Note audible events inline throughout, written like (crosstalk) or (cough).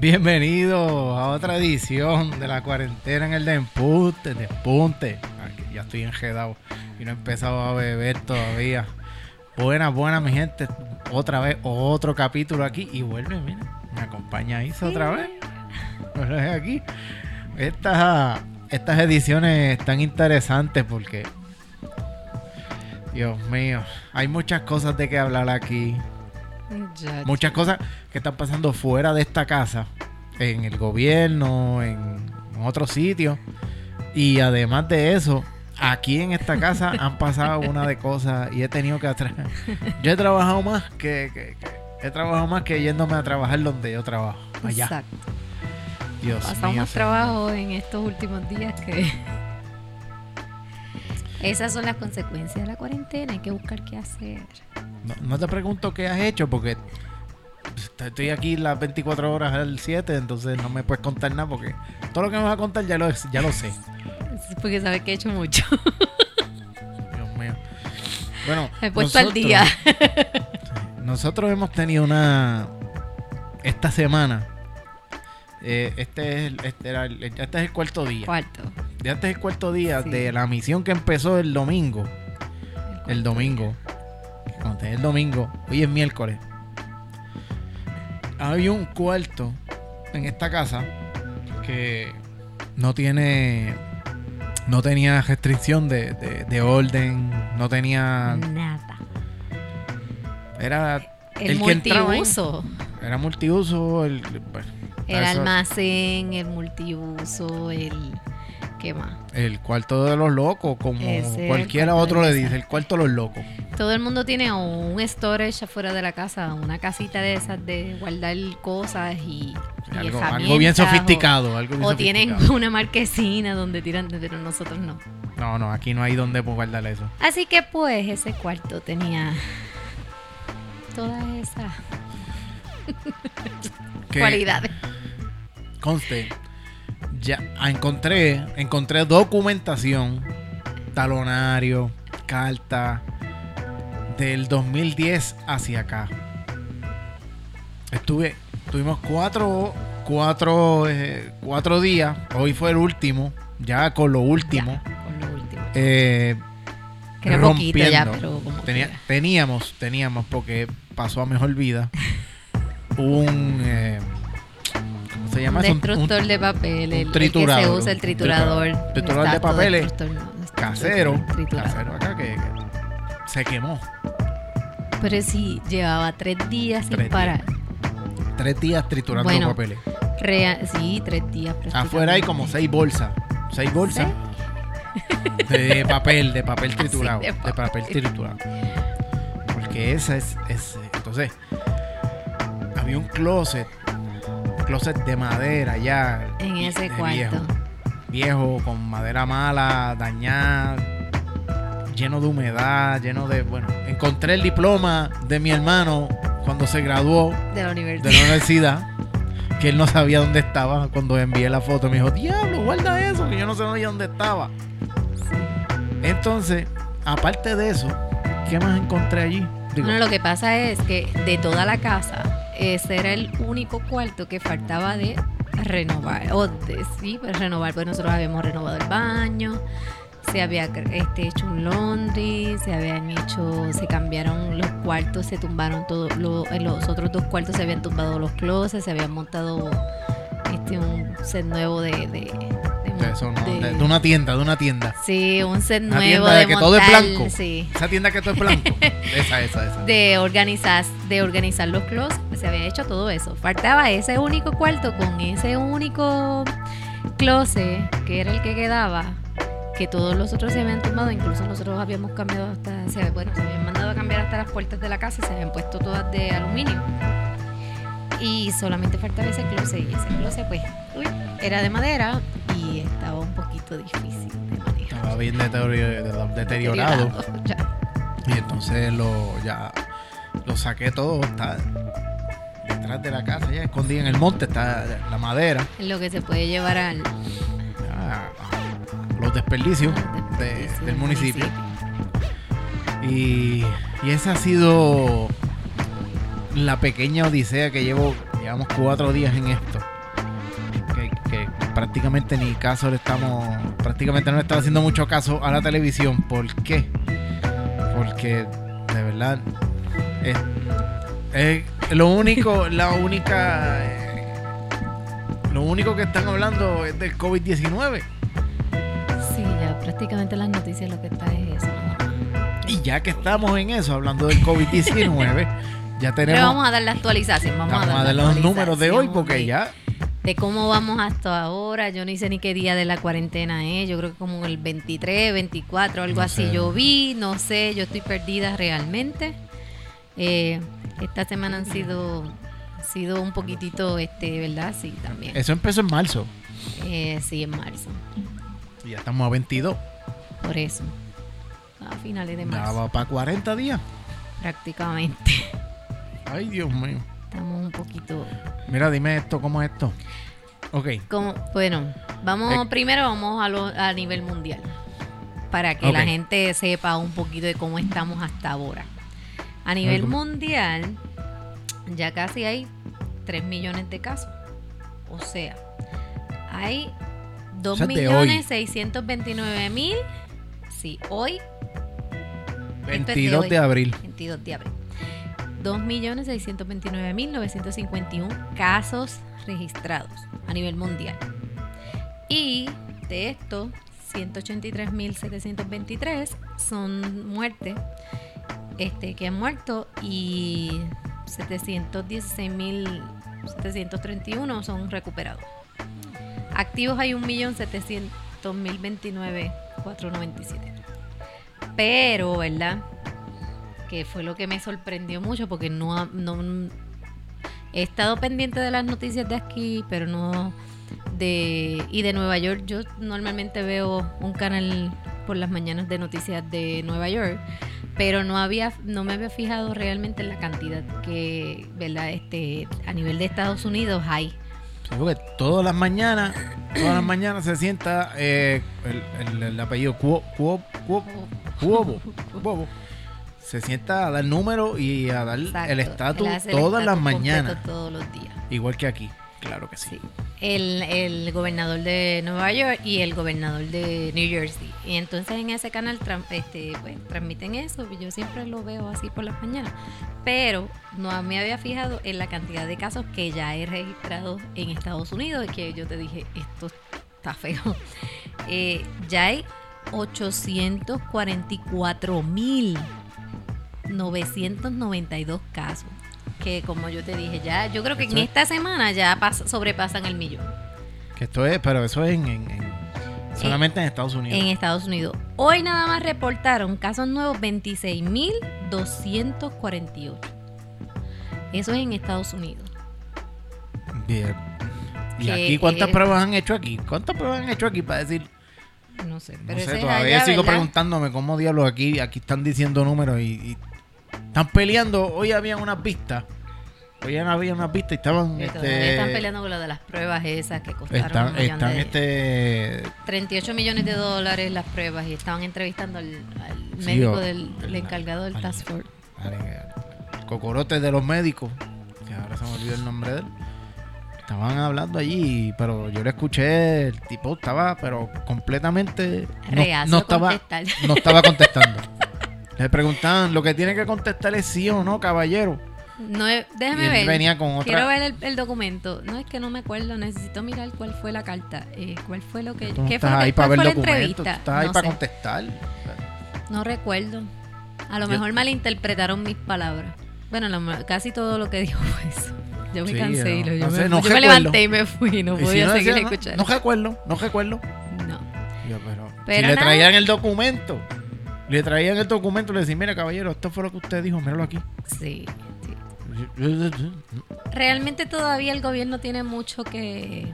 Bienvenidos a otra edición de la cuarentena en el Despunte. Despunte. Ya estoy enjedado y no he empezado a beber todavía. Buenas, buenas, mi gente. Otra vez, otro capítulo aquí. Y vuelve, mira. Me acompaña Isa otra vez. Aquí. Estas, estas ediciones están interesantes porque. Dios mío. Hay muchas cosas de que hablar aquí. Ya, Muchas cosas que están pasando fuera de esta casa, en el gobierno, en, en otros sitios. Y además de eso, aquí en esta casa (laughs) han pasado una de cosas y he tenido que atrás. Yo he trabajado más que, que- que- he trabajado más que yéndome a trabajar donde yo trabajo. Allá. Exacto. Dios Pasamos mío. trabajo en estos últimos días que. (laughs) Esas son las consecuencias de la cuarentena. Hay que buscar qué hacer. No, no te pregunto qué has hecho porque estoy aquí las 24 horas al 7, entonces no me puedes contar nada porque todo lo que me vas a contar ya lo, ya lo sé. Porque sabes que he hecho mucho. Dios mío. Bueno, Me he puesto al día. Nosotros hemos tenido una. Esta semana. eh, este, es el, este, era el- este es el cuarto día. Cuarto. Ya este es el cuarto día Sí. de la misión que empezó el domingo. El domingo. Conté el domingo. Hoy es miércoles. Hay un cuarto en esta casa que no tiene. No tenía restricción de, de- de orden. No tenía. Nada. Era. El, El que entraba ahí. multiuso. Era multiuso. El, bueno, El almacén, el multiuso, el. ¿Qué más? el cuarto de los locos, como Ese, cualquiera otro le dice, el cuarto de los locos. Todo el mundo tiene o un storage afuera de la casa, una casita de esas de guardar cosas y, y Algo, algo bien o- sofisticado. algo bien O, tienen una marquesina donde tiran, pero nosotros no. No, no, aquí no hay donde pues, guardar eso. Así que pues ese cuarto tenía todas esas cualidades. Conste, ya ah, encontré, encontré documentación, talonario, carta del 2010 hacia acá. Estuve, tuvimos cuatro, cuatro, eh, cuatro días. Hoy fue el último, ya con lo último. Ya, por lo último. eh, Que era poquito ya, rompiendo. pero como Tenía- quiera. teníamos, teníamos, porque pasó a mejor vida, (laughs) un... eh, ¿Cómo se llama eso? Destructor un de papel, el, el que triturador, se usa el triturador. triturador. Triturador de papeles. casero, triturador. casero acá que, que se quemó. Pero sí, llevaba tres días sin días. parar. Tres días triturando Bueno, papeles. Sí, tres días. Afuera hay como seis bolsas. Seis bolsas (laughs) de papel, de papel (laughs) triturado. de de, papel. papel triturado. Porque esa es, es- Entonces, había un closet. Closet de madera ya. En ese de cuarto. Viejo, viejo, con madera mala, dañada, lleno de humedad, lleno de. Bueno, encontré el diploma de mi hermano cuando se graduó De la de universidad. la universidad que él no sabía dónde estaba cuando envié la foto me dijo diablo guarda eso que yo no sabía dónde estaba entonces aparte de eso qué más encontré allí Digo, Bueno, lo que pasa es que de toda la casa, ese era el único cuarto que faltaba de renovar. O de, sí, pues renovar, pues nosotros habíamos renovado el baño, se había este, hecho un laundry, se habían hecho, se cambiaron los cuartos, se tumbaron todos, en los otros dos cuartos se habían tumbado los closets, se habían montado este un set nuevo de, de- de, eso, no, de- de- de una tienda de una tienda Sí, un set Una nuevo tienda de que todo es blanco. Sí, esa tienda que todo es blanco (laughs) esa esa esa de organizar, de organizar los closets, pues, se había hecho todo eso. Faltaba ese único cuarto con ese único closet que era el que quedaba, que todos los otros se habían tumbado, incluso nosotros habíamos cambiado hasta, se, bueno, se habían mandado a cambiar hasta las puertas de la casa, se habían puesto todas de aluminio. Y solamente faltaba ese closet y ese closet pues uy, era de madera y estaba un poquito difícil de manejar. estaba bien deteriorado Ya. y entonces lo ya lo saqué todo está detrás de la casa ya escondí en el monte está la madera Lo que se puede llevar al, a- a los desperdicios de- del municipio. Y, y esa ha sido la pequeña odisea que llevo llevamos cuatro días en esto. Que, que prácticamente ni caso le estamos, prácticamente no le estamos haciendo mucho caso a la televisión. ¿Por qué? Porque de verdad es, es lo único, (laughs) la única, eh, lo único que están hablando es del COVID-19. Sí, ya prácticamente las noticias lo que está es eso. Y ya que estamos en eso, hablando del COVID-19, (laughs) ya tenemos vamos a dar la actualización. Vamos, vamos a dar, a dar la los números de hoy porque ya de cómo vamos hasta ahora. Yo ni sé ni qué día de la cuarentena es. Yo creo que como el 23, 24, algo No así. sé. Yo vi, no sé, yo estoy perdida realmente. Eh, esta semana han sido, sido un poquitito, este, ¿verdad? Sí, también. eso empezó en marzo Eh, sí, en marzo. y ya estamos a 22. Por eso. A finales de Ya marzo. va para 40 días. Prácticamente. Ay, Dios mío. Estamos un poquito Mira, dime esto, ¿cómo es esto? Ok, bueno, vamos Eh. primero vamos a, lo- a nivel mundial para que la gente sepa un poquito de cómo estamos hasta ahora. A nivel mundial ya casi hay 3 millones de casos. O sea, hay 2 sea, de millones hoy. 629 mil. Sí, hoy 22 hoy. de abril. 22 de abril. 2.629.951 casos registrados a nivel mundial. Y de estos, 183.723 son muertes este, que han muerto y 716.731 son recuperados. Activos hay 1.700.029.497. Pero, ¿verdad? Que fue lo que me sorprendió mucho porque no, he estado pendiente de las noticias de aquí, pero no de y de Nueva York. Yo normalmente veo un canal por las mañanas de noticias de Nueva York, pero no había no me había fijado realmente en la cantidad que, ¿verdad? Este a nivel de Estados Unidos hay. Porque todas las mañanas, todas las mañanas se sienta eh, el, el- el apellido Cuo- Cuo- Cuo- Cuobo, Cuobo. Se sienta a dar número y a dar Exacto. el estatus el todas las mañanas. Todos los días. Igual que aquí, claro que sí. Sí. El, el gobernador de Nueva York y el gobernador de New Jersey. Y entonces en ese canal este, pues, transmiten eso. Yo siempre lo veo así por las mañanas. Pero no me había fijado en la cantidad de casos que ya he registrado en Estados Unidos. Y que yo te dije, esto está feo. Eh, ya hay 844 mil 992 casos. Que como yo te dije, ya, yo creo que en esta semana ya pas- sobrepasan el millón Que esto es, pero eso es en, en- en- solamente en Estados Unidos. en Estados Unidos. Hoy nada más reportaron casos nuevos 26.248. Eso es en Estados Unidos. Bien. ¿Y aquí cuántas pruebas han hecho aquí? ¿Cuántas pruebas han hecho aquí para decir? No sé, No pero sé, es todavía allá, sigo ¿verdad? preguntándome cómo diablos aquí, aquí están diciendo números y, y están peleando. Hoy había unas pistas. Hoy había unas pistas y estaban. Este, están peleando con lo de las pruebas esas que costaron están, un están, de- este 38 millones de dólares las pruebas y estaban entrevistando al, médico del, encargado del al- task force. cocorote de los médicos, que ahora se me olvidó el nombre de él. Estaban hablando allí, pero yo le escuché, el tipo estaba, pero completamente no, no estaba, contestar. no estaba contestando. (laughs) Le preguntaban, lo que tiene que contestar es sí o no, caballero. No, Y él ver. venía con otra. Quiero ver el, el documento. No es que no me acuerdo, necesito mirar cuál fue la carta. Eh, ¿Cuál fue lo que, Tú no qué fue estás que- ahí para ver fue la entrevista? estás ahí para contestar. no recuerdo. A lo Yo- mejor malinterpretaron mis palabras. Bueno, lo- casi todo lo que dijo fue eso. Yo me Sí, cansé y lo, yo no me, sé, no yo me levanté y me fui. No si podía seguir decía, escuchando. No recuerdo, no recuerdo. No. Yo, pero, Pero si le traían el documento, le traían el documento, le decían, mira caballero, esto fue lo que usted dijo, míralo aquí. Sí. Realmente todavía el gobierno tiene mucho que...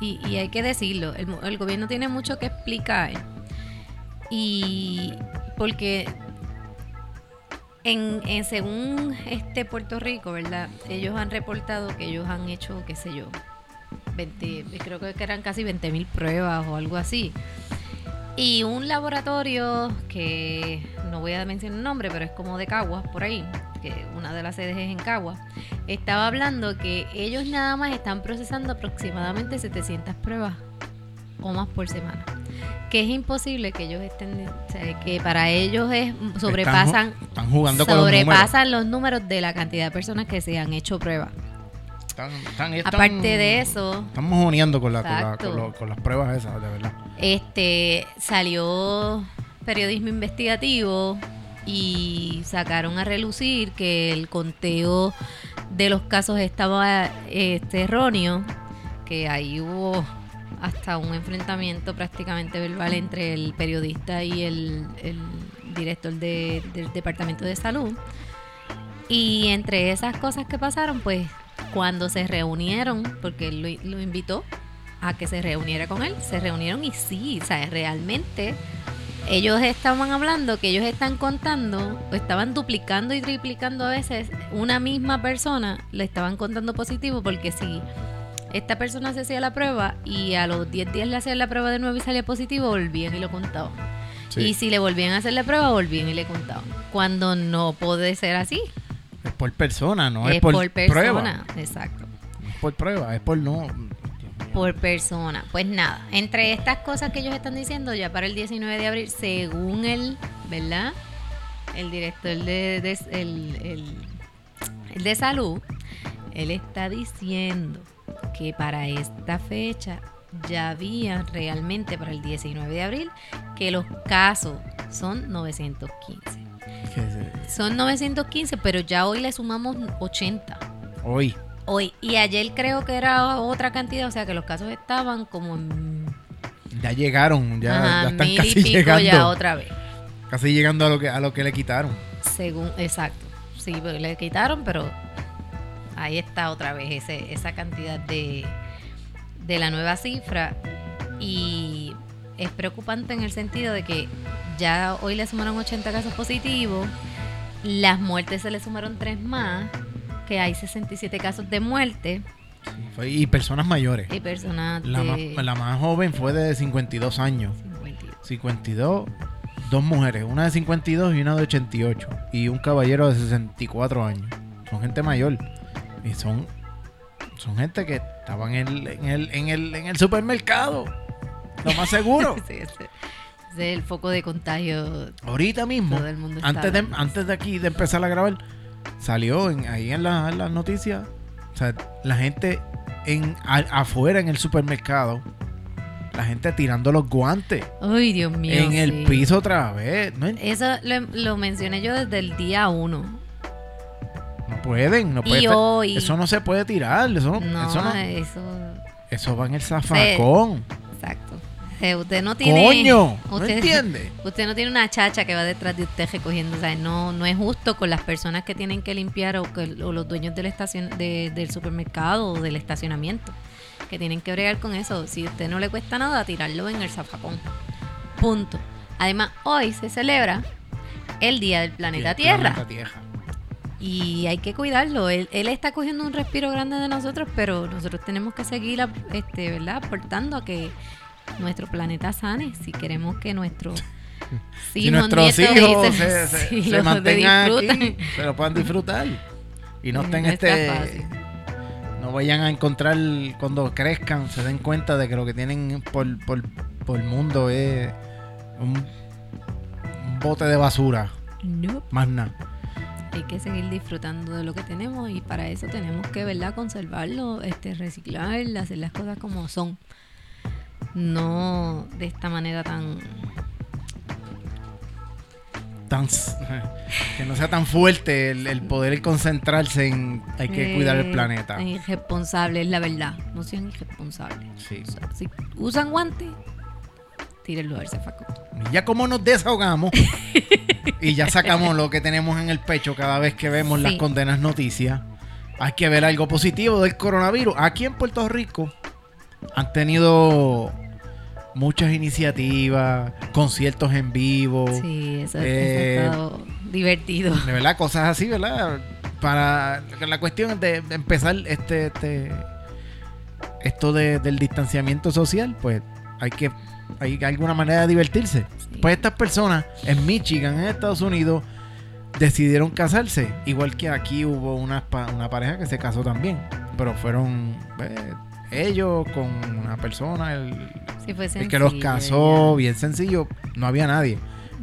Y, y hay que decirlo, el, gobierno tiene mucho que explicar. Y porque en, en- según este Puerto Rico, ¿verdad? Ellos han reportado que ellos han hecho, qué sé yo, 20, creo que eran casi 20 mil pruebas o algo así. Y un laboratorio que no voy a mencionar el nombre, pero es como de Caguas, por ahí, que una de las sedes es en Cagua, estaba hablando que ellos nada más están procesando aproximadamente 700 pruebas o más por semana. Que es imposible que ellos estén, o sea, que para ellos es sobrepasan, Están, están jugando con los números. sobrepasan los números de la cantidad de personas que se han hecho pruebas. Están- están- están- Aparte de eso, Estamos uniendo con, la, con, la- Exacto. con lo- con las pruebas esas, de verdad. este salió periodismo investigativo y sacaron a relucir que el conteo de los casos estaba este, erróneo, que ahí hubo hasta un enfrentamiento prácticamente verbal entre el periodista y el, el director de- del Departamento de Salud. Y entre esas cosas que pasaron, pues cuando se reunieron, porque él lo, lo invitó a que se reuniera con él, se reunieron y sí, o sea, realmente ellos estaban hablando que ellos están contando, o estaban duplicando y triplicando a veces una misma persona, le estaban contando positivo porque si esta persona se hacía la prueba y a los 10 días le hacían la prueba de nuevo y salía positivo, volvían y lo contaban. Sí. Y si le volvían a hacer la prueba, volvían y le contaban. Cuando no puede ser así, Es por persona, no es, es por, por persona. prueba. Exacto. No es por prueba, es por no. Por persona. Pues nada, entre estas cosas que ellos están diciendo, ya para el 19 de abril, según él, ¿verdad? El director de, de- el, el- el de salud, él está diciendo que para esta fecha ya había realmente para el 19 de abril que los casos son 915. Son 915, pero ya hoy le sumamos 80. Hoy. Hoy. Y ayer creo que era otra cantidad, o sea que los casos estaban como en Ya llegaron, ya, ajá, ya están mil casi y pico llegando. ya otra vez. Casi llegando a lo que a lo que le quitaron. Según, exacto. Sí, pues le quitaron, pero ahí está otra vez ese, esa cantidad de, de la nueva cifra. Y es preocupante en el sentido de que ya hoy le sumaron 80 casos positivos, las muertes se le sumaron 3 más, que hay 67 casos de muerte Sí, y personas mayores. y personas La más, la más joven fue de 52 años. 52. 52, dos mujeres, una de 52 y una de 88. Y un caballero de 64 años. Son gente mayor. Y son, son gente que estaban en el, en el, en el, en el supermercado. Lo más seguro. (laughs) Sí, ese, ese es el foco de contagio. Ahorita mismo, Todo el mundo está antes de, antes de aquí de empezar a grabar, salió en- ahí en, la- en las noticias. O sea, la gente en, a- afuera en el supermercado, la gente tirando los guantes Ay, Dios mío. en el piso otra vez. No, Eso lo, lo mencioné yo desde el día uno. no pueden, no pueden. Y hoy. Eso no se puede tirar. Eso no, no, eso, no- eso. eso va en el zafacón. Eh, usted no tiene. Coño, ¿no usted, entiende? (laughs) Usted no tiene una chacha que va detrás de usted recogiendo. O sea, no, no es justo con las personas que tienen que limpiar o, que, o los dueños del, estacion, de- del supermercado o del estacionamiento. Que tienen que bregar con eso. Si a usted no le cuesta nada, tirarlo en el zafacón. Punto. Además, hoy se celebra el Día del Planeta El Tierra. planeta Tierra. Y hay que cuidarlo. Él, él está cogiendo un respiro grande de nosotros, pero nosotros tenemos que seguir, este, ¿verdad? Aportando a que nuestro planeta sane. Si queremos que (laughs) nuestros si nuestros hijos se, (laughs) mantengan aquí, se lo puedan disfrutar. Y no estén no este. No vayan a encontrar cuando crezcan, se den cuenta de que lo que tienen por, por, por el mundo es un, un bote de basura. Más nada. Hay que seguir disfrutando de lo que tenemos y para eso tenemos que, ¿verdad? Conservarlo, este, reciclar, hacer las cosas como son. No de esta manera tan Tan, (laughs) que no sea tan fuerte el, el poder concentrarse en hay que cuidar el Eh, planeta. Irresponsable, es la verdad. No sean irresponsables. Sí. O sea, si usan guantes, tírenlo al zafacón. Y ya como nos desahogamos y ya sacamos lo que tenemos en el pecho cada vez que vemos las condenas noticias, hay que ver algo positivo del coronavirus. Aquí en Puerto Rico han tenido muchas iniciativas, conciertos en vivo, Sí, eso, eso Eh, ha estado divertido. de verdad, cosas así, ¿verdad? Para la cuestión de de empezar este, este esto de- del distanciamiento social, pues hay que hay alguna manera de divertirse. Sí. Pues estas personas en Michigan, en Estados Unidos, decidieron casarse. Igual que aquí hubo una, una pareja que se casó también. Pero fueron eh, ellos con una persona, el, Sí, fue el que los sencillo, casó, bien sencillo. No había nadie.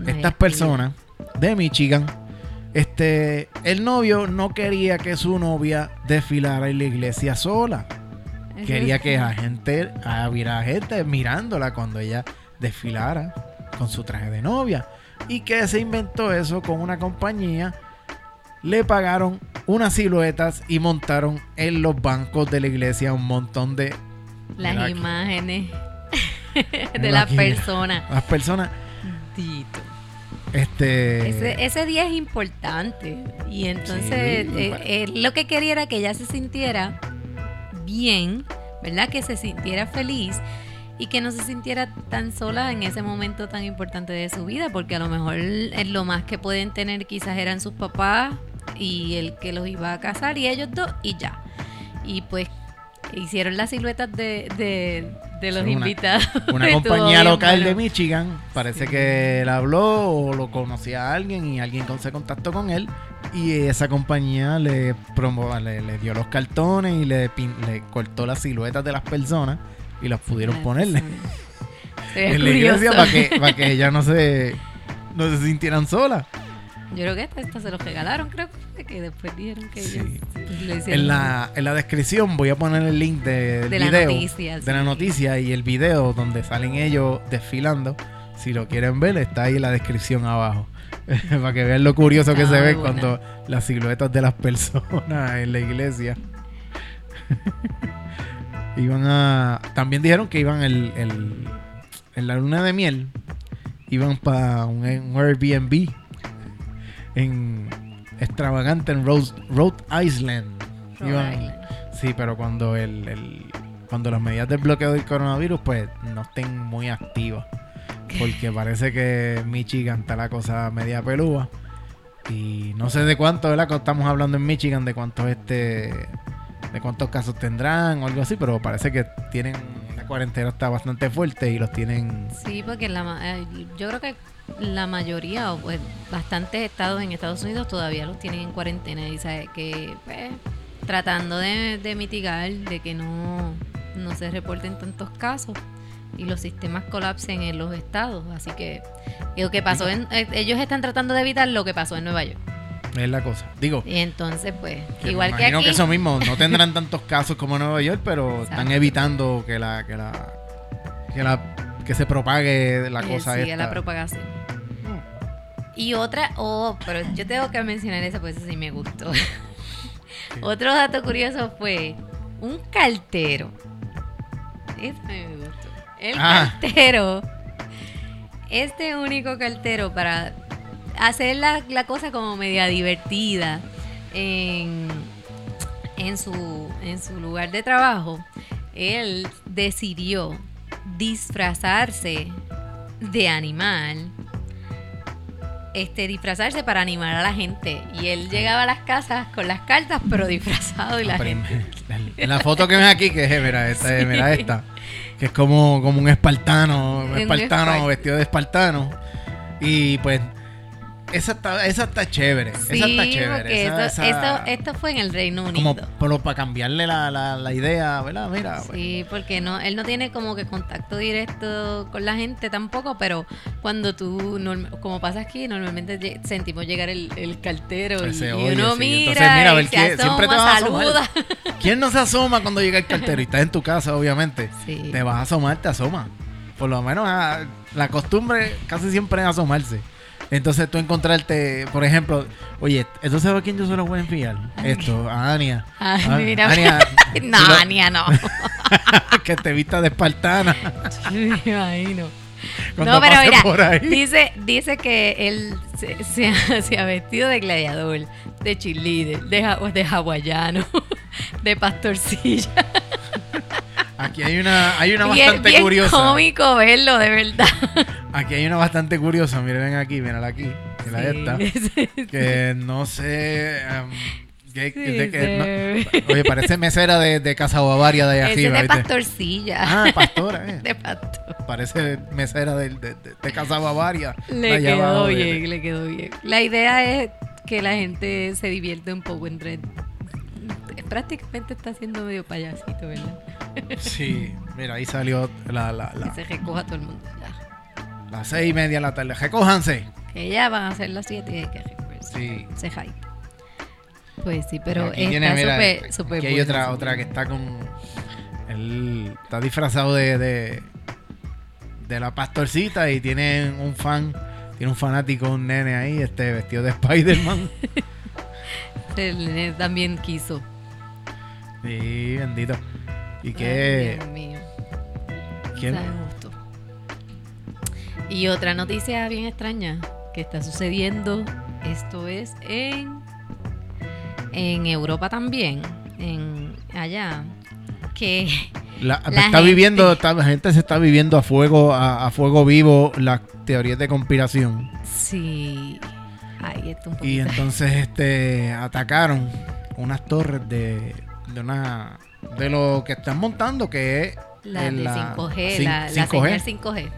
Estas personas de Michigan, este, el novio no quería que su novia desfilara en la iglesia sola. Quería que la gente, hubiera gente mirándola cuando ella desfilara con su traje de novia. Y que se inventó eso con una compañía. Le pagaron unas siluetas y montaron en los bancos de la iglesia un montón de Las Mira imágenes de Mira las personas. las personas. Este, Ese, ese día es importante. Y entonces Sí, eh, eh, lo que quería era que ella se sintiera bien, ¿verdad? Que se sintiera feliz y que no se sintiera tan sola en ese momento tan importante de su vida, porque a lo mejor eh, lo más que pueden tener quizás eran sus papás y el que los iba a casar y ellos dos y ya. Y pues hicieron las siluetas de, de, de los Sí, una- invitados. (laughs) una compañía local de. Michigan. Parece Sí. que él habló o lo conocía a alguien y alguien se contactó con él. Y esa compañía le, promo- le, le dio los cartones y le, pin- le cortó las siluetas de las personas y las pudieron ponerle (laughs) ve en la iglesia para que, para que (laughs) ellas no se, no se sintieran solas. Yo creo que hasta se los regalaron, creo que- después dijeron que Sí. ellos lo hicieron. En la, en la descripción voy a poner el link de, del De la noticia, de la noticia y el video donde salen ellos desfilando. Si lo quieren ver, está ahí en la descripción abajo. (laughs) Para que vean lo curioso que se ve buena. cuando las siluetas de las personas (laughs) en la iglesia. (laughs) iban a. También dijeron que iban el, el- en la luna de miel. Iban para un, un Airbnb en extravagante en Rhode Island. Rhode Iban- Island. Sí, pero cuando el, el- cuando las medidas de bloqueo del coronavirus pues no estén muy activas. Porque parece que Michigan está la cosa media pelúa. Y no sé de cuánto, ¿verdad? Que Estamos hablando en Michigan de cuántos este de cuántos casos tendrán o algo así, pero parece que tienen la cuarentena está bastante fuerte y los tienen Sí, porque la, eh, yo creo que la mayoría, o pues bastantes estados en Estados Unidos todavía los tienen en cuarentena y sabe que pues, tratando de, de mitigar, de que no, no se reporten tantos casos y los sistemas colapsen en los estados. Así que lo que pasó en, eh, ellos están tratando de evitar lo que pasó en Nueva York. es la cosa. Digo, Y entonces, pues, que igual me que aquí. que eso mismo no (laughs) tendrán tantos casos como en Nueva York, pero están evitando que la que la que la que se propague la Eh, cosa sigue esta. la propagación. Y otra, oh, pero yo tengo que mencionar esa, pues sí me gustó. Otro dato curioso fue un cartero. Este me gustó. El Ah. cartero. Este único cartero para hacer la, la cosa como media divertida en, en, su, en su lugar de trabajo, él decidió disfrazarse de animal. Este, disfrazarse para animar a la gente. Y él llegaba a las casas con las cartas, pero disfrazado y la pero gente. En la foto que ves aquí, que es, mira, esta, Sí. mira esta, que es como, como un espartano, un espartano espar- vestido de espartano. Y pues, esa está, esa está chévere, Sí, esa está chévere. esa- esto, esa- esto, esto fue en el Reino como Unido. pero para cambiarle la, la, la idea, ¿verdad? Mira, pues, Sí, porque no, él no tiene como que contacto directo con la gente tampoco, pero cuando tú, como pasa aquí, normalmente sentimos llegar el, el cartero y, Ese y uno sí. mira, Entonces, mira, a ver quién- siempre te vas a asomar. saluda. ¿quién no se asoma cuando llega el cartero? Y estás en tu casa, obviamente. Sí. Te vas a asomar, te asoma. Por lo menos ah, la costumbre casi siempre es asomarse. Entonces tú encontrarte, por ejemplo, oye, ¿esto sabe a quién yo se lo voy a enviar? Esto, a Ania. Ay, Ah, mira. Ania, (laughs) no, lo- Ania, no. (laughs) que te vista de espartana. (laughs) Me imagino. Cuando no, pero mira, por ahí. dice, dice que él se, se ha, se ha vestido de gladiador, de cheerleader, de, de hawaiano, de pastorcilla. Aquí hay una, hay una Bien, bastante bien curiosa. cómico verlo, de verdad. Aquí hay una bastante curiosa. Miren ven aquí, mírala aquí. Mira esta. (laughs) Sí, sí, Que no sé. em, que- sí, de que- no- oye, parece mesera de, de Casa Bavaria de allá Ese arriba. de ¿viste? pastorcilla. Ah, pastora, eh. (laughs) De pastor. Parece mesera de, de, de- de Casa Bavaria. de Le quedó abajo, de- bien, le quedó bien. La idea es que la gente se divierte un poco entre... Prácticamente está haciendo medio payasito, ¿verdad? Sí, mira, ahí salió la, la, Que la, se recoja todo el mundo. Ya. Las seis y media de la tarde. Recójanse. Que ya van a ser las 7 y hay que recogerse. Sí. Se hype. Pues sí, pero Aquí está tiene, mira, hay otra, otra que está con. Él está disfrazado de, de, de la pastorcita y tiene un fan, tiene un fanático, un nene ahí, este vestido de Spider-Man. (laughs) El nene también quiso. sí, bendito. Y Ay, que. Dios mío. ¿quién? Y otra noticia bien extraña que está sucediendo. Esto es en, en Europa también. En allá. Que La, La está gente- viviendo, está- la gente se está viviendo a fuego, a, a fuego vivo las teorías de conspiración. sí. Ahí está un poquito. Y entonces este atacaron unas torres de, de una de lo que están montando que es la de la 5G, cin- la, la 5G. señal 5G.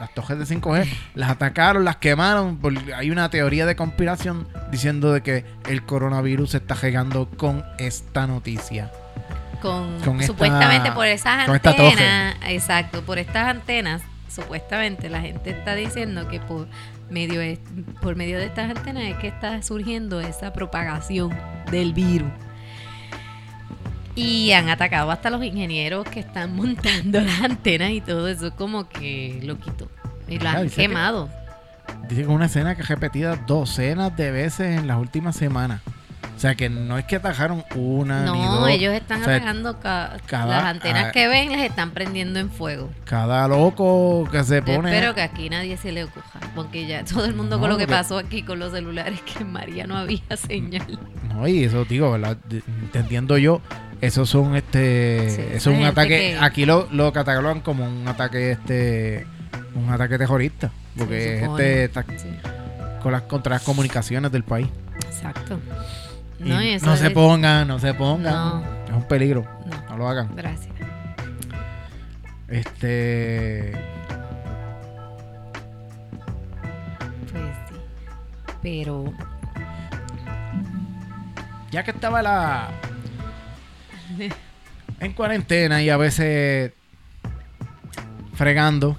Las torres de 5G, las atacaron, las quemaron. porque Hay una teoría de conspiración diciendo de que el coronavirus se está regando con esta noticia. Con, Con esta- supuestamente por esas con esta torre. antenas, exacto, por estas antenas, supuestamente la gente está diciendo que por medio de, por medio de estas antenas es que está surgiendo esa propagación del virus. Y han atacado hasta los ingenieros que están (laughs) montando las antenas y todo eso, como que lo quitó. Y las Mira, han dice que- quemado. Dice que es una escena que es repetida docenas de veces en las últimas semanas. O sea que no es que atajaron una ni No, dos. ellos están O sea, atacando ca- cada- las antenas ah, que ven, las están prendiendo en fuego. Cada loco que se Yo pone. espero que aquí nadie se le ocurra, porque ya todo el mundo No, con lo que porque- pasó aquí con los celulares, (laughs) que en María no había señal. No, y eso digo, ¿verdad? De- Entendiendo yo, esos son este. Sí, eso es un gente ataque. que- Aquí lo, lo catalogan como un ataque este. Un ataque terrorista. Porque Se es supone. este está Sí, con las, contra las comunicaciones del país. exacto. Y No, eso se pongan, no se pongan. No. Es un peligro. No, No lo hagan. gracias. Este. Pues sí. Pero Ya que estaba la. En cuarentena y a veces. Fregando.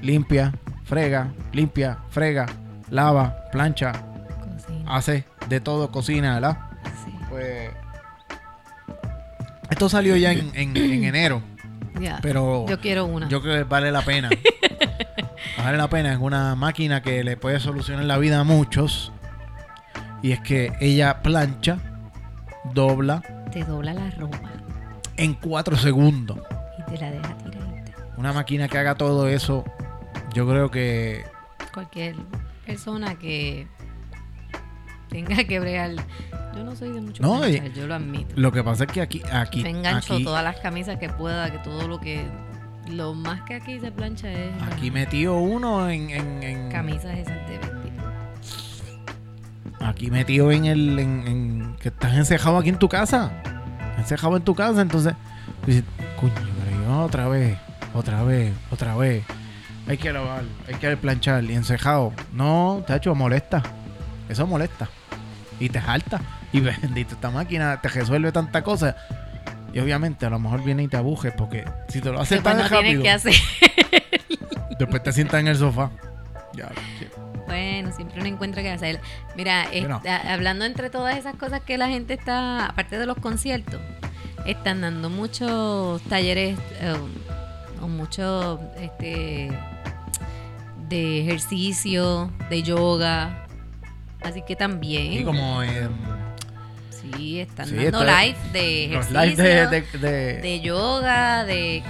Limpia. Frega. Limpia. Frega. Lava. Plancha. cocina. Hace de todo. Cocina, ¿verdad? sí. Pues. Esto salió ya en, en- en enero. (clears throat) Pero. Yo quiero una. Yo creo que vale la pena. (laughs) vale la pena. Es una máquina que le puede solucionar la vida a muchos. Y es que ella plancha, dobla Te dobla la ropa en 4 segundos. y te la deja tiradita. Una máquina que haga todo eso, yo creo que Cualquier persona que tenga que bregar. Yo no soy de mucho No, y- planchar, yo lo admito. lo que pasa es que aquí, aquí, Me engancho aquí, todas las camisas que pueda, que todo lo que. Lo más que aquí se plancha es. aquí metió uno en, en- en- Camisas esas de. Aquí metido en el, en, en- que estás encejado aquí en tu casa, encejado en tu casa, entonces, dices, coño, pero yo otra vez, otra vez, otra vez, hay que lavar, hay que planchar y encejado, no, te ha hecho molesta, eso molesta. Y te jalta. Y (laughs) bendito esta máquina te resuelve tanta cosa. Y obviamente a lo mejor viene y te abujes porque si te lo hace Después tan rápido, que hacer. después te sientas en el sofá. Ya, (laughs) Bueno, siempre uno encuentra que hacer. Mira, Bueno. hablando entre todas esas cosas que la gente está, aparte de los conciertos, están dando muchos talleres eh, o muchos este, de ejercicio, de yoga. Así que también. y como em, Sí, están Sí, dando está- live de ejercicio, de, de- de- de yoga, de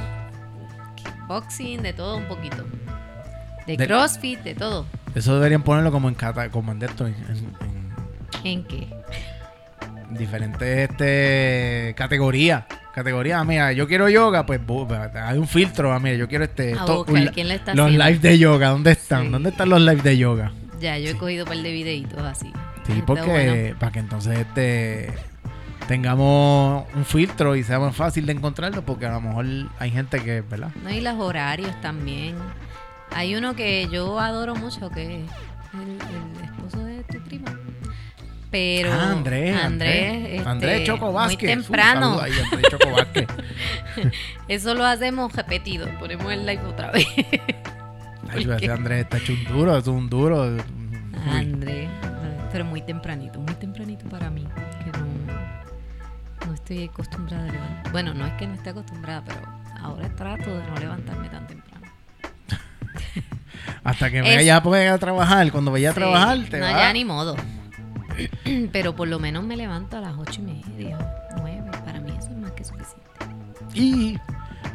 kickboxing, de todo un poquito. De- crossfit, de todo. Eso deberían ponerlo como en cata, como en, esto, en, en- ¿En qué? en diferentes este, categorías. Categorías, ah, mira, yo quiero yoga, pues hay un filtro, ah, mira, yo quiero este A to- un- quién está los lives de yoga, ¿dónde están? Sí. ¿Dónde están los lives de yoga? Ya, yo he Sí. cogido un par de videitos así. Sí, porque bueno. para que entonces este tengamos un filtro y sea más fácil de encontrarlo, porque a lo mejor hay gente que, ¿verdad? No, y los horarios también. Hay uno que yo adoro mucho, que es el, el esposo de tu prima. Pero Ah, Andrés, Andrés, Andrés, este, Andrés Choco muy Vázquez. Un temprano. ahí, Andrés Choco Vázquez. (laughs) Eso lo hacemos repetido. Ponemos el live otra vez. (laughs) Ay. Andrés está hecho un duro, es un duro. Uy. Andrés, pero muy tempranito, muy tempranito para mí, que no, no estoy acostumbrada a levantar. Bueno, no es que no esté acostumbrada, pero ahora trato de no levantarme tan temprano. Hasta que Es- me ya pueda a trabajar. Cuando vaya a Sí, trabajar, te no, va. ya ni modo. (clears throat) pero por lo menos me levanto a las ocho y media, nueve. Para mí eso es más que suficiente. Y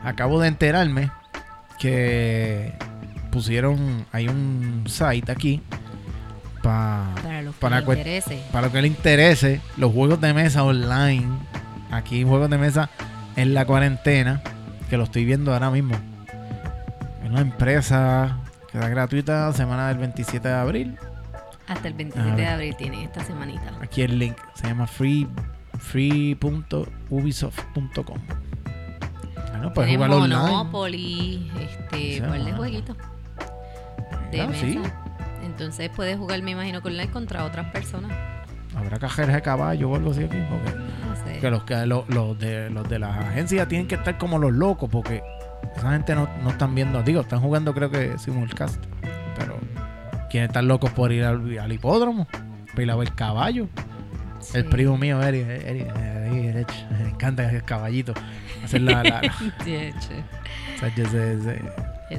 acabo de enterarme que pusieron, hay un site aquí pa- Para los que Para cuen- interese. para lo que le interese, los juegos de mesa online. Aquí juegos de mesa en la cuarentena, que lo estoy viendo ahora mismo. Una empresa que da gratuita semana del 27 de abril. Hasta el A 27 ver. de abril tiene esta semanita. Aquí el link se llama free free.ubisoft.com. Bueno, Tenemos jugarlo online. Monopoly, este, par de jueguitos de Ah, mesa. sí. Entonces puedes jugar, me imagino, con online contra otras personas. Habrá cajeras de caballo o algo así aquí. Porque No sé. que los, que los, los de, los de las agencias tienen que estar como los locos porque esa gente no, no están viendo, digo, están jugando creo que simulcast, pero quieren estar locos por ir al, al hipódromo, para ir a ver caballo. El primo mío, Eri, Eri, Eri, Eri, (laughs) me encanta el caballito. Hacer la, la, la- (laughs) o sea, yo sé-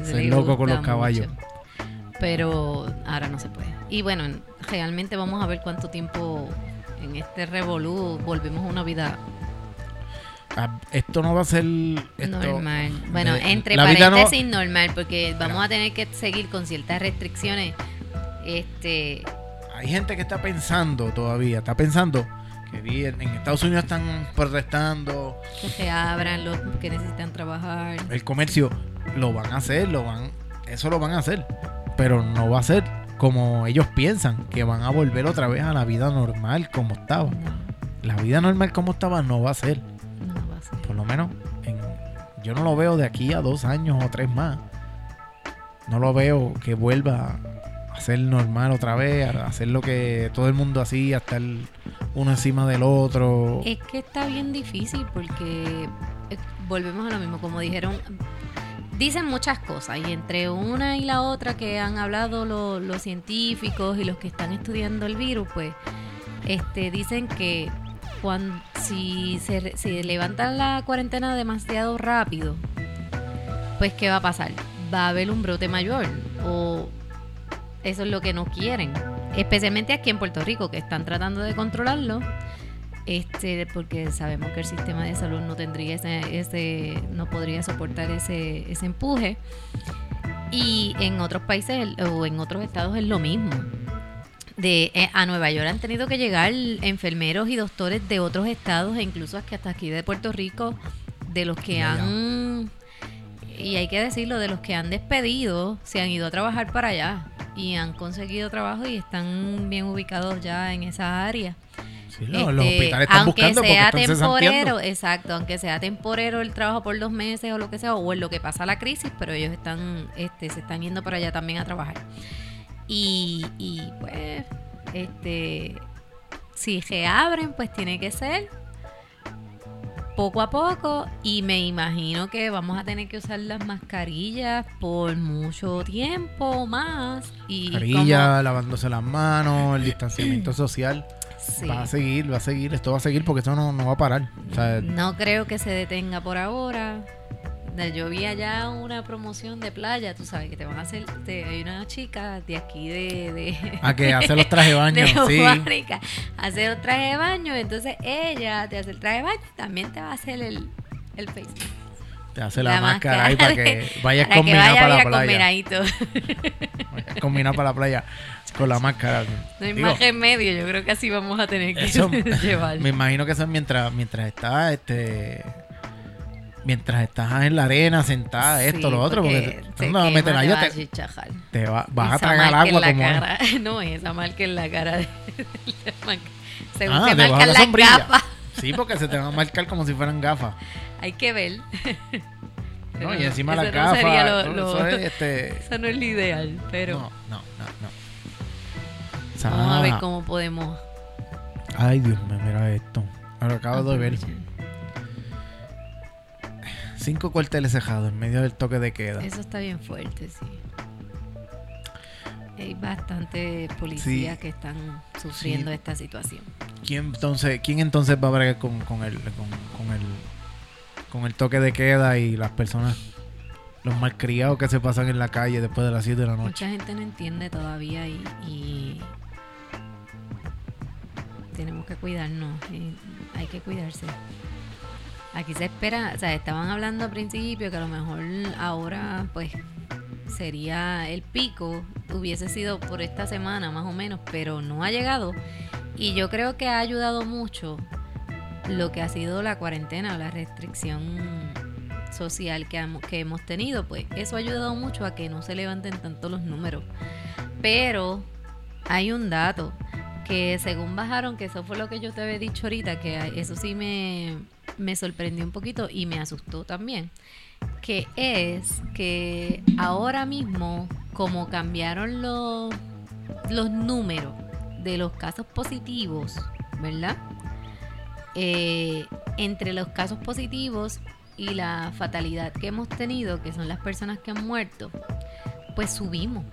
sé- loco con los caballos. mucho. Pero ahora no se puede. Y bueno, realmente vamos a ver cuánto tiempo en este revolú volvemos a una vida ah, esto no va a ser esto, normal. Bueno, de- entre no- paréntesis normal, porque vamos Mira. a tener que seguir con ciertas restricciones. Este, hay gente que está pensando todavía, está pensando que vi en, Estados Unidos están protestando, que se abran los que necesitan trabajar. el comercio lo van a hacer, lo van, eso lo van a hacer, pero no va a ser como ellos piensan, que van a volver otra vez a la vida normal como estaba. No, La vida normal como estaba no va a ser. Por lo menos en- yo no lo veo de aquí a dos años o tres más. No lo veo que vuelva a ser normal otra vez, a hacer lo que todo el mundo hacía, estar uno encima del otro. Es que está bien difícil porque eh, volvemos a lo mismo, como dijeron, dicen muchas cosas y entre una y la otra que han hablado lo- los científicos y los que están estudiando el virus, pues este, dicen que cuando, si se si levantan la cuarentena demasiado rápido, pues ¿qué va a pasar? Va a haber un brote mayor o eso es lo que no quieren. Especialmente aquí en Puerto Rico, que están tratando de controlarlo este porque sabemos que el sistema de salud no tendría ese, ese no podría soportar ese, empuje y en otros países o en otros estados es lo mismo de eh, a Nueva York han tenido que llegar enfermeros y doctores de otros estados e incluso hasta aquí de Puerto Rico de los que han y hay que decirlo de los que han despedido se han ido a trabajar para allá y han conseguido trabajo y están bien ubicados ya en esa área. Sí, los, los este, hospitales están aunque buscando porque sea están temporero, exacto, aunque sea temporero el trabajo por dos meses o lo que sea, o en lo que pasa la crisis, pero ellos están, este, se están yendo para allá también a trabajar. Y, y pues, este, si reabren, pues tiene que ser poco a poco y me imagino que vamos a tener que usar las mascarillas por mucho tiempo más y Mascarilla, lavándose las manos, el (clears throat) distanciamiento social. sí. Va a seguir, va a seguir, esto va a seguir porque esto no, no va a parar. O sea, No creo que se detenga por ahora. Yo vi allá una promoción de playa, tú sabes que te van a hacer, te- hay una chica de aquí de, de, a que hace los trajes de (laughs) baño, de sí. Guánica, hacer el traje de baño, entonces ella te hace el traje de baño y también te va a hacer el, el face. Te hace la, máscara ahí para (laughs) que vayas para que combinado vaya para la playa. combinado para la playa con la máscara. No hay Digo, más remedio, yo creo que así vamos a tener que Eso- (laughs) llevar. Me imagino que eso es mientras, mientras estás, este, mientras estás en la arena sentada, esto, lo otro, porque, porque te, te no vas a meter quema, ahí, te va te, chichajar. te va- vas a tragar agua la como es. cara. (laughs) No, esa marca en la cara de, la Ah, se debajo de marcan la las sombrilla. gafas. Sí, porque se te van a marcar como si fueran gafas. (laughs) Hay que ver. (laughs) ¿no? Pero Y encima las no gafas. sería lo- eso- lo- eso es, este, Eso no es lo ideal, pero no, no, no, no. O sea, vamos a ver cómo podemos Ay, Dios mío, mira esto. Ahora acabo de ver. Cinco cuarteles cejados en medio del toque de queda. Eso está bien fuerte, sí. Hay bastantes policías Sí. que están sufriendo Sí. esta situación. ¿Quién entonces, quién entonces va a bregar con, con el, con, con el con el toque de queda y las personas, los malcriados que se pasan en la calle después de las 7 de la noche? Mucha gente no entiende todavía y, y tenemos que cuidarnos. y hay que cuidarse. Aquí se espera, o sea, estaban hablando al principio que a lo mejor ahora, pues, sería el pico, hubiese sido por esta semana más o menos, pero no ha llegado. Y yo creo que ha ayudado mucho lo que ha sido la cuarentena, la restricción social que, que hemos tenido, pues eso ha ayudado mucho a que no se levanten tanto los números. Pero hay un dato que según bajaron, que eso fue lo que yo te había dicho ahorita, que eso sí me, me sorprendió un poquito y me asustó también, que es que ahora mismo, como cambiaron los, los números de los casos positivos, ¿verdad? Eh, entre los casos positivos y la fatalidad que hemos tenido, que son las personas que han muerto, pues subimos.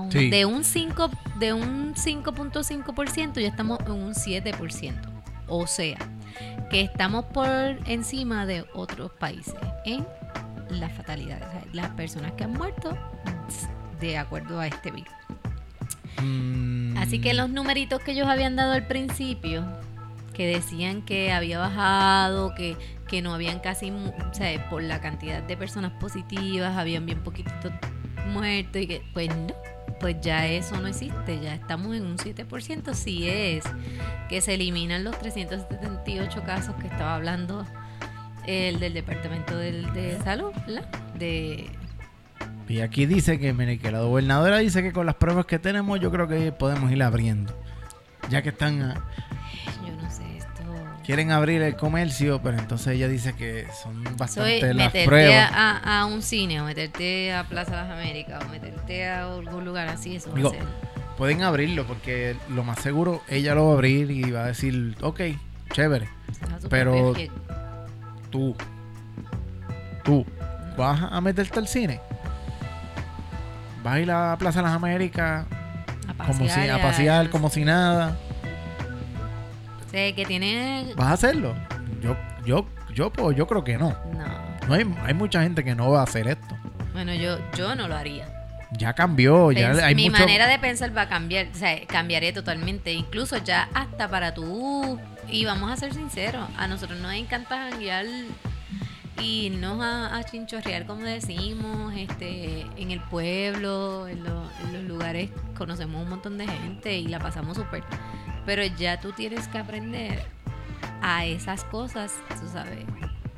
Un- Sí. De un 5 de un 5.5% ya estamos en un 7%. O sea, que estamos por encima de otros países en las fatalidades, las personas que han muerto de acuerdo a este virus. Mm, Así que los numeritos que ellos habían dado al principio, que decían que había bajado, que, que no habían casi, o sea, por la cantidad de personas positivas, habían bien poquititos muertos y que, pues no, pues ya eso no existe, ya estamos en un 7%, si es que se eliminan los 378 casos que estaba hablando el del Departamento del- de Salud, ¿verdad? De, Y aquí dice que, mire, que la gobernadora dice que con las pruebas que tenemos yo creo que podemos ir abriendo. Ya que están quieren abrir el comercio, pero entonces ella dice que son Soy bastante las meterte pruebas. a, a- a un cine o meterte a Plaza Las Américas o meterte a algún lugar así, eso Digo, va a ser. Pueden abrirlo porque lo más seguro ella lo va a abrir y va a decir, ok, chévere, pero- tú, tú, vas a meterte al cine. Vas a ir a Plaza de las Américas a como si, a pasear como si nada. Que tiene... ¿Vas a hacerlo? Yo, yo, yo, pues, yo creo que no. No. No hay, hay mucha gente que no va a hacer esto. Bueno, yo, yo no lo haría. Ya cambió, ya hay mi mucho. manera de pensar va a cambiar, o sea, cambiaré totalmente. Incluso ya hasta para tú, y vamos a ser sinceros, a nosotros nos encanta janguear y irnos a, a chinchorrear, como decimos, este, en el pueblo, en, lo- en los lugares, conocemos un montón de gente y la pasamos súper. Pero ya tú tienes que aprender a esas cosas, tú sabes.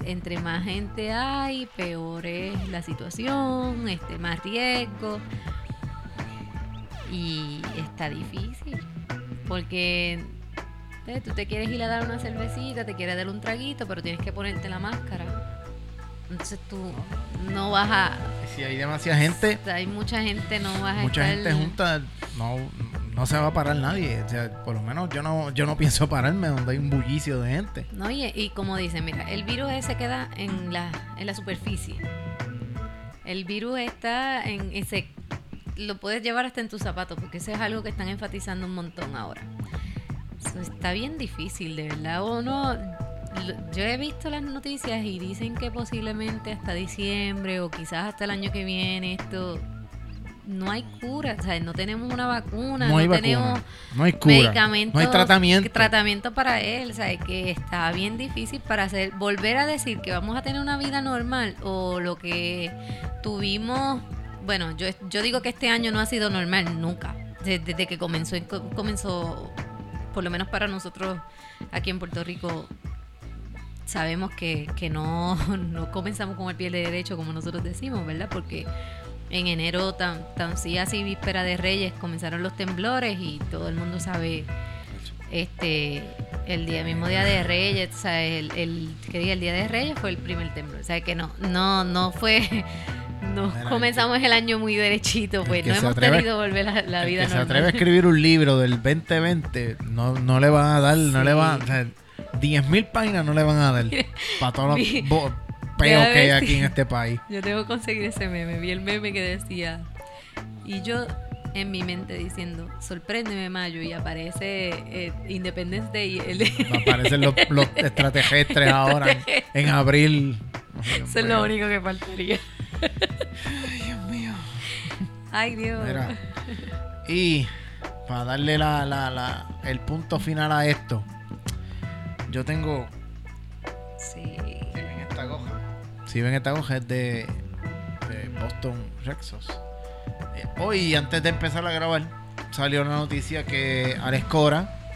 Entre más gente hay, peor es la situación, este, más riesgo. Y está difícil. Porque eh, tú te quieres ir a dar una cervecita, te quieres dar un traguito, pero tienes que ponerte la máscara. Entonces tú no vas a. Si hay demasiada gente, Hay mucha gente, no vas a mucha gente junta, no, no se va a parar nadie. O sea, por lo menos yo no, yo no pienso pararme donde hay un bullicio de gente. No, y, y como dicen, mira, el virus ese queda en la, en la superficie. El virus está en ese. Lo puedes llevar hasta en tus zapatos, porque eso es algo que están enfatizando un montón ahora. Está bien difícil, de verdad. O no. lo- Yo he visto las noticias y dicen que posiblemente hasta diciembre o quizás hasta el año que viene esto. No hay cura, o sea, no tenemos una vacuna, No hay vacuna, tenemos no hay cura, medicamentos, no hay tratamiento. tratamiento para él, o sea, que está bien difícil para hacer, volver a decir que vamos a tener una vida normal o lo que tuvimos, bueno, yo, yo digo que este año no ha sido normal nunca, desde, desde que comenzó, comenzó, por lo menos para nosotros aquí en Puerto Rico, sabemos que, que no, (laughs) no comenzamos con el pie de derecho como nosotros decimos, ¿verdad? Porque en enero, tan, tan sí así víspera de Reyes, comenzaron los temblores y todo el mundo sabe este el día mismo día de Reyes, o sea, el, el que diga el día de Reyes fue el primer temblor, o sea que no, no, no fue (laughs) no Mira, comenzamos el año muy derechito, pues no se hemos atreve- tenido volver a la El vida que se normal. atreve a escribir un libro del 2020, no, no le van a dar, no le van o sea, 10.000 páginas no le van a dar (laughs) para todos los Mira, que hay aquí en este país. (laughs) Yo tengo que conseguir ese meme. Vi el meme que decía. Y yo en mi mente diciendo, sorpréndeme Mayo, y aparece eh, Independence Day. El, Aparecen los, los (laughs) extraterrestres ahora en, en abril. Eso es lo único que faltaría. Dios mío. Ay, Dios. Mira. Y para darle la, la- la- el punto final a esto, yo tengo. Sí. Ven esta hoja es de, de Boston Red Sox. Eh, hoy, antes de empezar a grabar, salió la noticia que Alex Cora,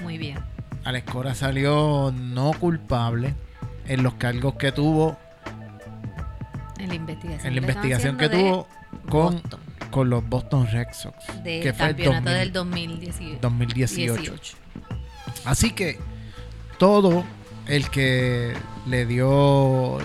Muy bien. Alex Cora salió no culpable en los cargos que tuvo, En la investigación. en la investigación que tuvo con, con los Boston Red Sox. del que fue el campeonato 2000 del 2018. 2018. 18. Así que todo el que le dio,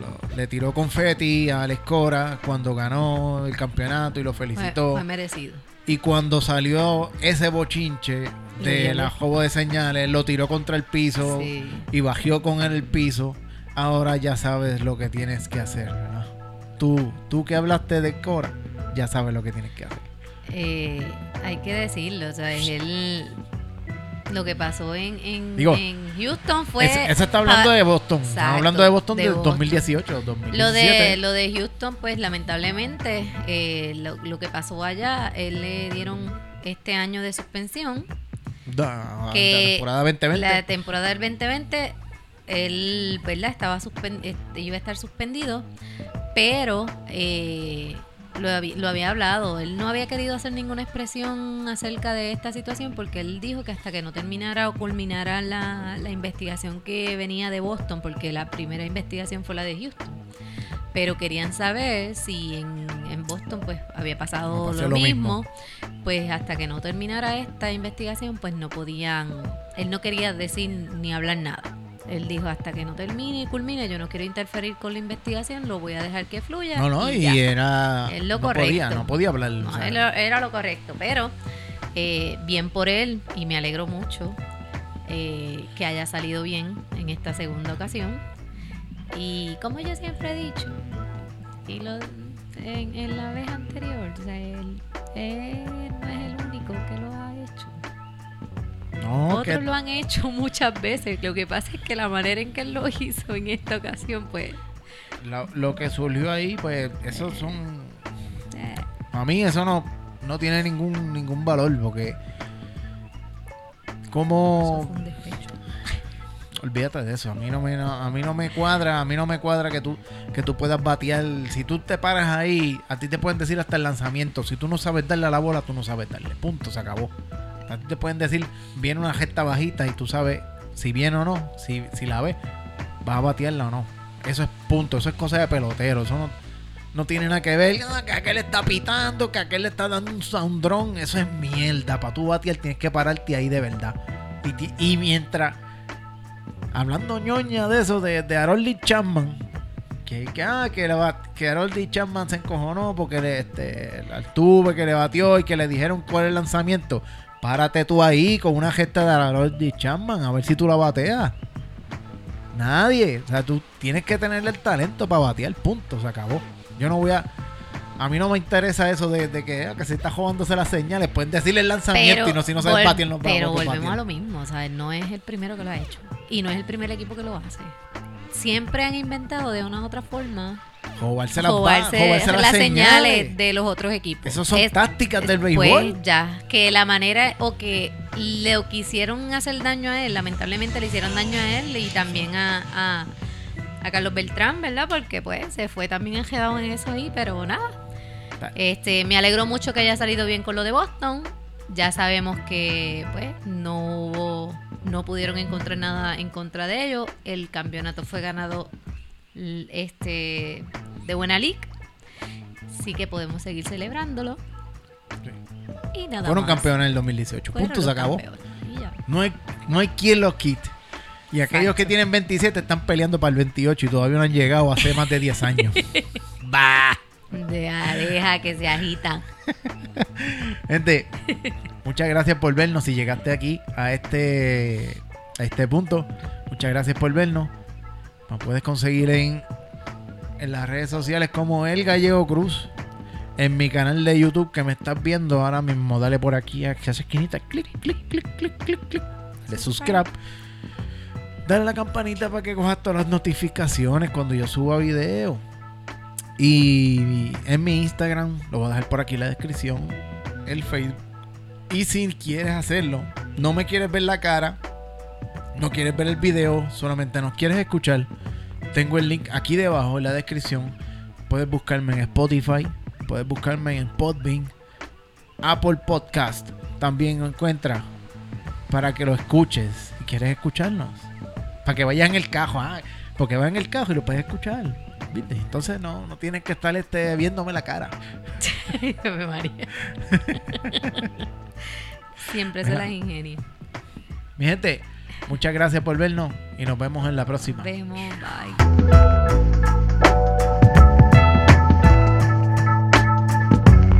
lo- le tiró confeti a Alex Cora cuando ganó el campeonato y lo felicitó. fue merecido. Y cuando salió ese bochinche de la jobo de señales, lo tiró contra el piso Sí. y bajó con él el piso. Ahora ya sabes lo que tienes que hacer, ¿verdad? Tú, tú que hablaste de Cora, ya sabes lo que tienes que hacer. Eh, hay que decirlo, o sea, es el lo que pasó en, en, Digo, en Houston fue ese está hablando de Boston. exacto, Estamos hablando de Boston de del Boston. 2018, 2017. lo de lo de Houston, pues lamentablemente eh, lo, lo que pasó allá, él le dieron este año de suspensión, Da- que la temporada 2020. la temporada del 2020 él, ¿verdad? Estaba suspen- este, iba a estar suspendido, pero eh, lo, habí- lo había hablado. Él no había querido hacer ninguna expresión acerca de esta situación porque él dijo que hasta que no terminara o culminara la, la investigación que venía de Boston, porque la primera investigación fue la de Houston. Pero querían saber si en, en Boston pues había pasado lo mismo. mismo. Pues hasta que no terminara esta investigación, pues no podían, él no quería decir ni hablar nada. Él dijo, hasta que no termine y culmine, yo no quiero interferir con la investigación, lo voy a dejar que fluya. no, no, y, ya". era. Es lo no podía, correcto. no podía hablar. No, o sea, era, era lo correcto, pero eh, bien por él y me alegro mucho eh, que haya salido bien en esta segunda ocasión. Y como yo siempre he dicho, y lo, en, en la vez anterior, o sea, él, él no es el no, Otros que lo han hecho (laughs) muchas veces. Lo que pasa es que la manera en que él lo (laughs) hizo en esta ocasión, pues... lo, lo que surgió ahí, pues, esos son. eh, A mí eso no, no tiene ningún, ningún valor, porque. eso Como. (laughs) Olvídate de eso. A mí no me, no- a mí no me cuadra, a mí no me cuadra que tú, que tú puedas batear. Si tú te paras ahí, a ti te pueden decir hasta el lanzamiento. Si tú no sabes darle a la bola, tú no sabes darle. Punto, se acabó. A ti te pueden decir, viene una gesta bajita y tú sabes si viene o no, si, si la ves, vas a batearla o no. Eso es punto, eso es cosa de pelotero. Eso no, no tiene nada que ver. "Ah, que aquel está pitando, que aquel le está dando un soundrón. Eso es mierda. Para tú batear tienes que pararte ahí de verdad. Y, mientras hablando ñoña de eso, de, de Harold Chapman, que, que, ah, que, Harold Chapman se encojonó porque le, este, el Altuve que le batió y que le dijeron cuál es el lanzamiento. Párate tú ahí con una gesta de Harold Chapman, a ver si tú la bateas. Nadie. O sea, tú tienes que tener el talento para batear, punto. Se acabó. Yo no voy a. A mí no me interesa eso de, de que, ah, que se está jugándose las señales. Pueden decirle el lanzamiento y no si no vol- batear, no pero volvemos a lo mismo, o sea, no es el primero que lo ha hecho y no es el primer equipo que lo hace. Siempre han inventado de una u otra forma Jobarse las, ba- jugarse jobarse las, las señales. señales. de los otros equipos. Esas son Es- tácticas del Pues béisbol. ya, que la manera o que le quisieron hacer daño a él, lamentablemente le hicieron daño a él y también a, a, a Carlos Beltrán, ¿verdad? Porque pues se fue también enredado en eso ahí, pero nada. Este, me alegro mucho que haya salido bien con lo de Boston. Ya sabemos que pues no hubo- no pudieron encontrar nada en contra de ellos. El campeonato fue ganado este de buena liga. Sí que podemos seguir celebrándolo. Y nada Fueron más. campeones en el 2018. Fueron Punto, se acabó. No hay, no hay quien los quite. Y aquellos Exacto. que tienen 27 están peleando para el 28 y todavía no han llegado hace más de 10 años. (laughs) bah. De areja que se agita. Gente, muchas gracias por vernos. Si llegaste aquí a este, a este punto, muchas gracias por vernos. Nos puedes conseguir en, en las redes sociales como El Gallego Cruz. En mi canal de YouTube que me estás viendo ahora mismo, dale por aquí a esa esquinita, clic, clic, clic, clic, clic, clic. De subscribe. Dale a la campanita para que cojas todas las notificaciones cuando yo suba video. Y en mi Instagram, lo voy a dejar por aquí en la descripción, el Facebook. Y si quieres hacerlo, no me quieres ver la cara, no quieres ver el video, solamente nos quieres escuchar, tengo el link aquí debajo en la descripción. Puedes buscarme en Spotify, puedes buscarme en Podbean, Apple Podcast. También lo encuentras para que lo escuches si quieres escucharnos. Para que vayas en el cajo, ah, porque va en el cajo y lo puedes escuchar. ¿Viste? Entonces no, no tienes que estar este, viéndome la cara. (laughs) María. (laughs) Siempre se las ingenia. Mi gente, Muchas gracias por vernos y nos vemos en la próxima. Nos vemos, bye.